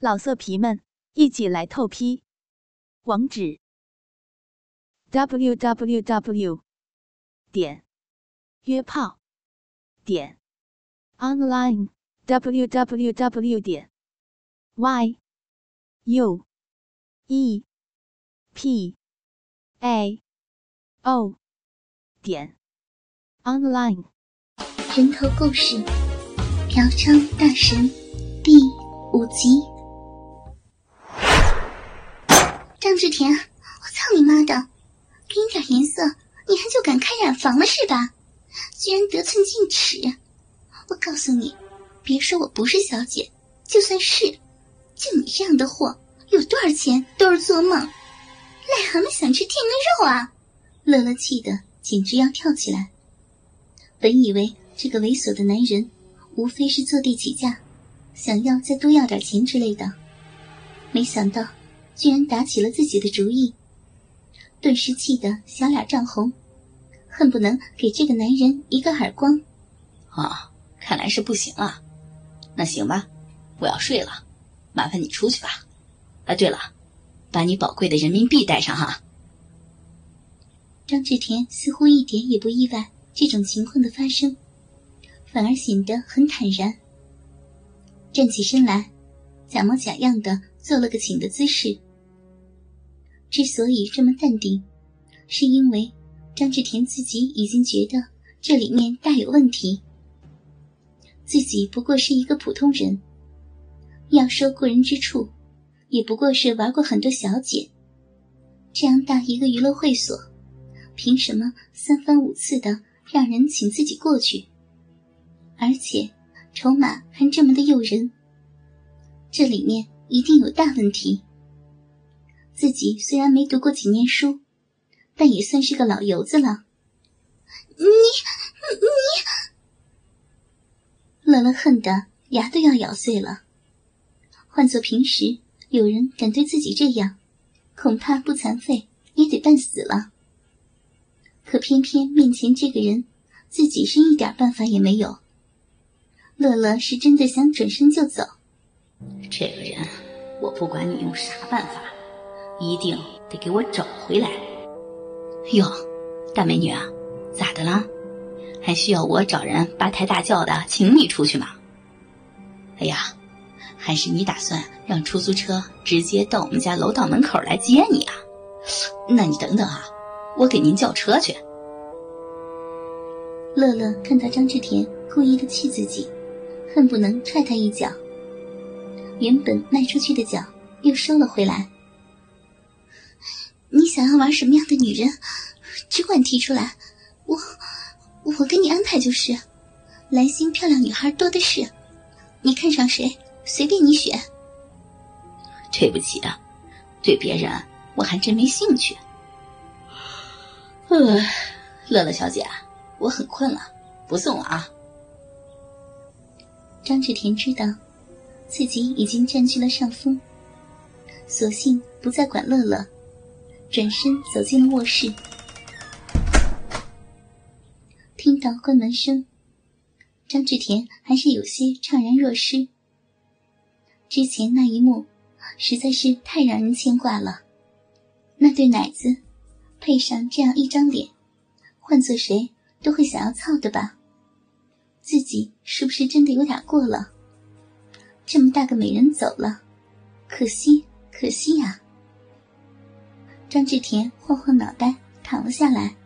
老色皮们，一起来透批！网址：w w w 点约炮点 online w w w 点 y u e p a o 点 online。人头故事，嫖娼大神第五集。志田，我操你妈的！给你点颜色，你还就敢开染房了是吧？居然得寸进尺！我告诉你，别说我不是小姐，就算是，就你这样的货，有多少钱都是做梦。癞蛤蟆想吃天鹅肉啊！乐乐气得简直要跳起来。本以为这个猥琐的男人，无非是坐地起价，想要再多要点钱之类的，没想到。居然打起了自己的主意，顿时气得小脸涨红，恨不能给这个男人一个耳光。啊，看来是不行啊。那行吧，我要睡了，麻烦你出去吧。哎，对了，把你宝贵的人民币带上哈。张志田似乎一点也不意外这种情况的发生，反而显得很坦然，站起身来，假模假样的做了个请的姿势。之所以这么淡定，是因为张志田自己已经觉得这里面大有问题。自己不过是一个普通人，要说过人之处，也不过是玩过很多小姐。这样大一个娱乐会所，凭什么三番五次的让人请自己过去？而且筹码还这么的诱人，这里面一定有大问题。自己虽然没读过几年书，但也算是个老油子了。你你，乐乐恨得牙都要咬碎了。换做平时，有人敢对自己这样，恐怕不残废也得半死了。可偏偏面前这个人，自己是一点办法也没有。乐乐是真的想转身就走。这个人，我不管你用啥办法。一定得给我找回来！哟，大美女啊，咋的啦？还需要我找人八抬大轿的请你出去吗？哎呀，还是你打算让出租车直接到我们家楼道门口来接你啊？那你等等啊，我给您叫车去。乐乐看到张志田故意的气自己，恨不能踹他一脚。原本迈出去的脚又收了回来。想要玩什么样的女人，只管提出来，我我给你安排就是。蓝星漂亮女孩多的是，你看上谁随便你选。对不起啊，对别人我还真没兴趣。呃，乐乐小姐，我很困了，不送了啊。张志田知道自己已经占据了上风，索性不再管乐乐。转身走进了卧室，听到关门声，张志田还是有些怅然若失。之前那一幕实在是太让人牵挂了，那对奶子配上这样一张脸，换做谁都会想要操的吧？自己是不是真的有点过了？这么大个美人走了，可惜，可惜呀！张志田晃晃脑袋，躺了下来，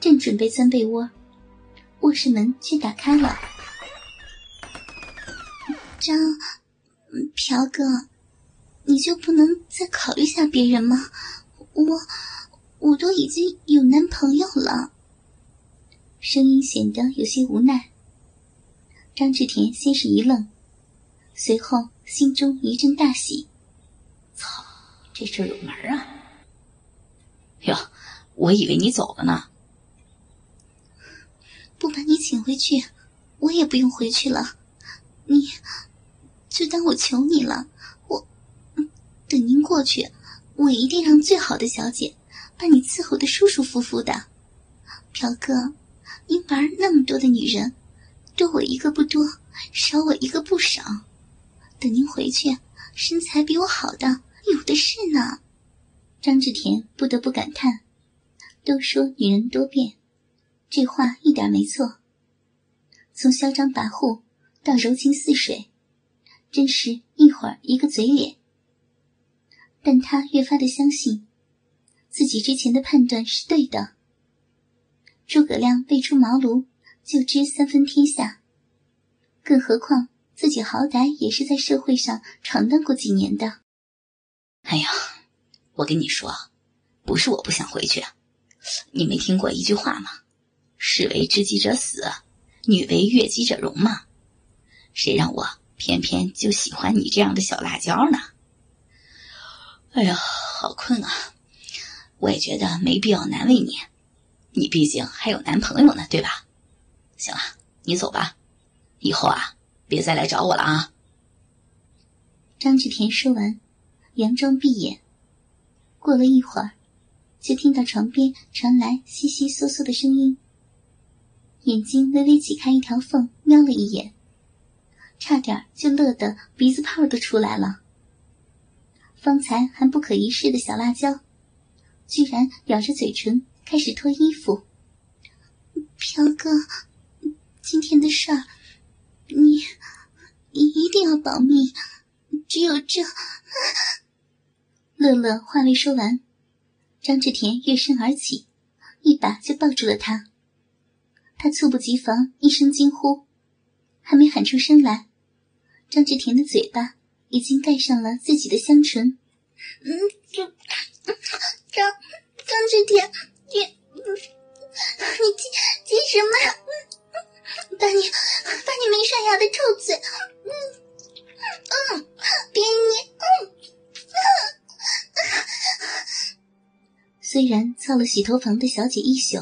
正准备钻被窝，卧室门却打开了。张，朴哥，你就不能再考虑下别人吗？我，我都已经有男朋友了。声音显得有些无奈。张志田先是一愣，随后心中一阵大喜。操，这事有门啊！哟，我以为你走了呢。不把你请回去，我也不用回去了。你，就当我求你了。我，等您过去，我一定让最好的小姐把你伺候的舒舒服服的。朴哥，您玩那么多的女人，多我一个不多，少我一个不少。等您回去，身材比我好的有的是呢。张志田不得不感叹：“都说女人多变，这话一点没错。从嚣张跋扈到柔情似水，真是一会儿一个嘴脸。”但他越发的相信，自己之前的判断是对的。诸葛亮未出茅庐就知三分天下，更何况自己好歹也是在社会上闯荡过几年的。哎呀！我跟你说，不是我不想回去，你没听过一句话吗？“士为知己者死，女为悦己者容”吗？谁让我偏偏就喜欢你这样的小辣椒呢？哎呀，好困啊！我也觉得没必要难为你，你毕竟还有男朋友呢，对吧？行了，你走吧，以后啊，别再来找我了啊！张志田说完，佯装闭眼。过了一会儿，就听到床边传来悉悉嗦嗦的声音。眼睛微微挤开一条缝，瞄了一眼，差点就乐得鼻子泡都出来了。方才还不可一世的小辣椒，居然咬着嘴唇开始脱衣服。飘哥，今天的事儿，你你一定要保密，只有这。乐乐话未说完，张志田跃身而起，一把就抱住了他。他猝不及防，一声惊呼，还没喊出声来，张志田的嘴巴已经盖上了自己的香唇。嗯，张张张志田，你你急急什么？把你把你没刷牙的臭嘴，嗯嗯，虽然操了洗头房的小姐一宿，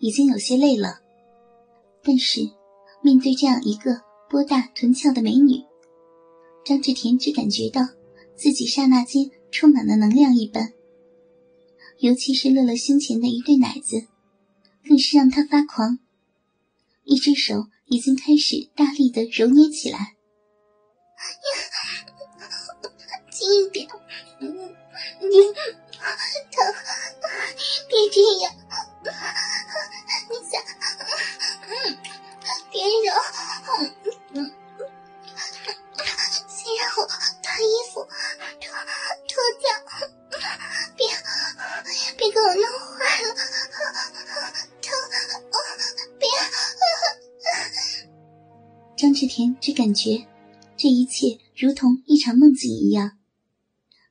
已经有些累了，但是面对这样一个波大臀翘的美女，张志田只感觉到自己刹那间充满了能量一般。尤其是乐乐胸前的一对奶子，更是让他发狂。一只手已经开始大力的揉捏起来，轻一点。你疼，别这样，你想，别揉，先让我把衣服脱脱掉，别别给我弄坏了，疼，别。张志田只感觉这一切如同一场梦境一样。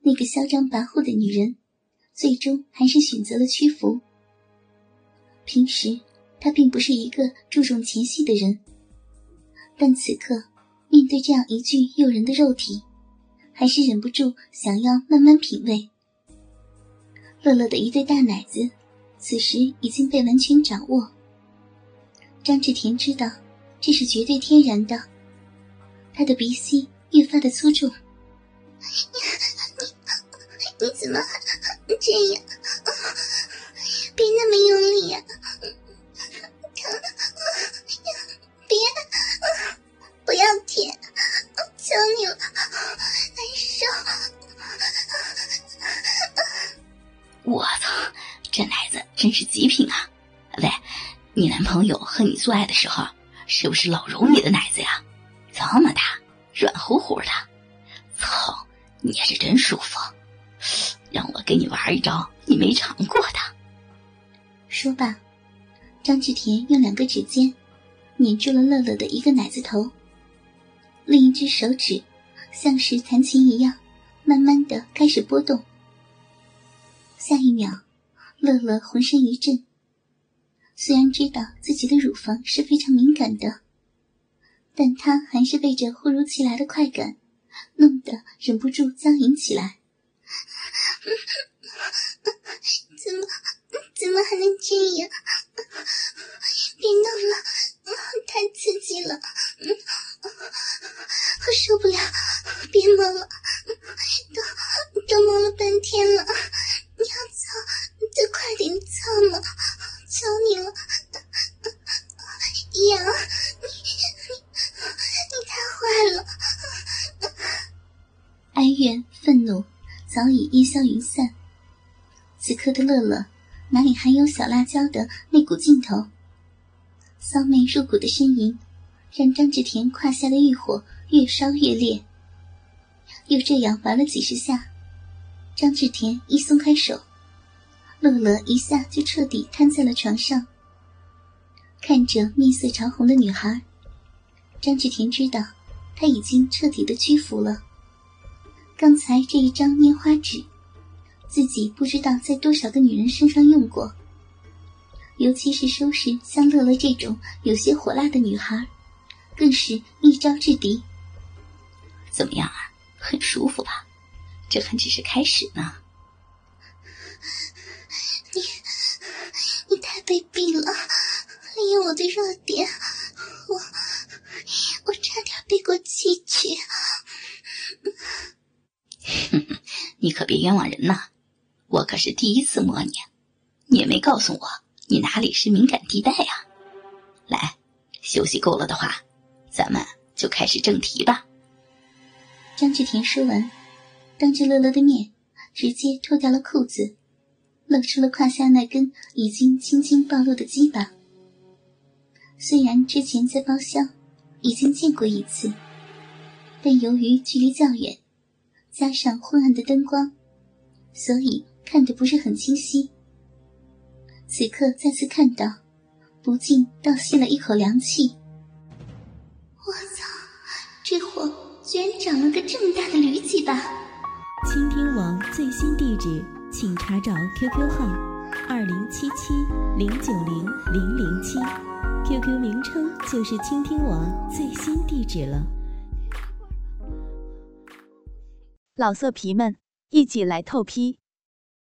那个嚣张跋扈的女人，最终还是选择了屈服。平时他并不是一个注重前戏的人，但此刻面对这样一具诱人的肉体，还是忍不住想要慢慢品味。乐乐的一对大奶子，此时已经被完全掌握。张志田知道这是绝对天然的，他的鼻息越发的粗重。你怎么这样？别那么用力呀！疼！别！不要舔！求你了，难受！我操，这奶子真是极品啊！喂，你男朋友和你做爱的时候，是不是老揉你的奶子呀？这么大，软乎乎的，操，捏着真舒服。让我给你玩一招你没尝过的。说罢，张志田用两个指尖捻住了乐乐的一个奶子头，另一只手指像是弹琴一样，慢慢的开始拨动。下一秒，乐乐浑身一震，虽然知道自己的乳房是非常敏感的，但他还是被这突如其来的快感弄得忍不住僵硬起来。怎么怎么还能这样？别弄了，太刺激了，我受不了！别闹了，刻的乐乐哪里还有小辣椒的那股劲头？骚媚入骨的呻吟，让张志田胯下的欲火越烧越烈。又这样玩了几十下，张志田一松开手，乐乐一下就彻底瘫在了床上。看着面色潮红的女孩，张志田知道她已经彻底的屈服了。刚才这一张拈花指。自己不知道在多少个女人身上用过，尤其是收拾像乐乐这种有些火辣的女孩，更是一招制敌。怎么样啊？很舒服吧？这还只是开始呢。你你太卑鄙了！利用我的弱点，我我差点背过气去。哼哼，你可别冤枉人呐！我可是第一次摸你，你也没告诉我你哪里是敏感地带呀？来，休息够了的话，咱们就开始正题吧。张志田说完，当着乐乐的面，直接脱掉了裤子，露出了胯下那根已经青筋暴露的鸡巴。虽然之前在包厢已经见过一次，但由于距离较远，加上昏暗的灯光，所以。看得不是很清晰，此刻再次看到，不禁倒吸了一口凉气。我操，这货居然长了个这么大的驴鸡巴！倾听网最新地址，请查找 QQ 号二零七七零九零零零七，QQ 名称就是倾听网最新地址了。老色皮们，一起来透批！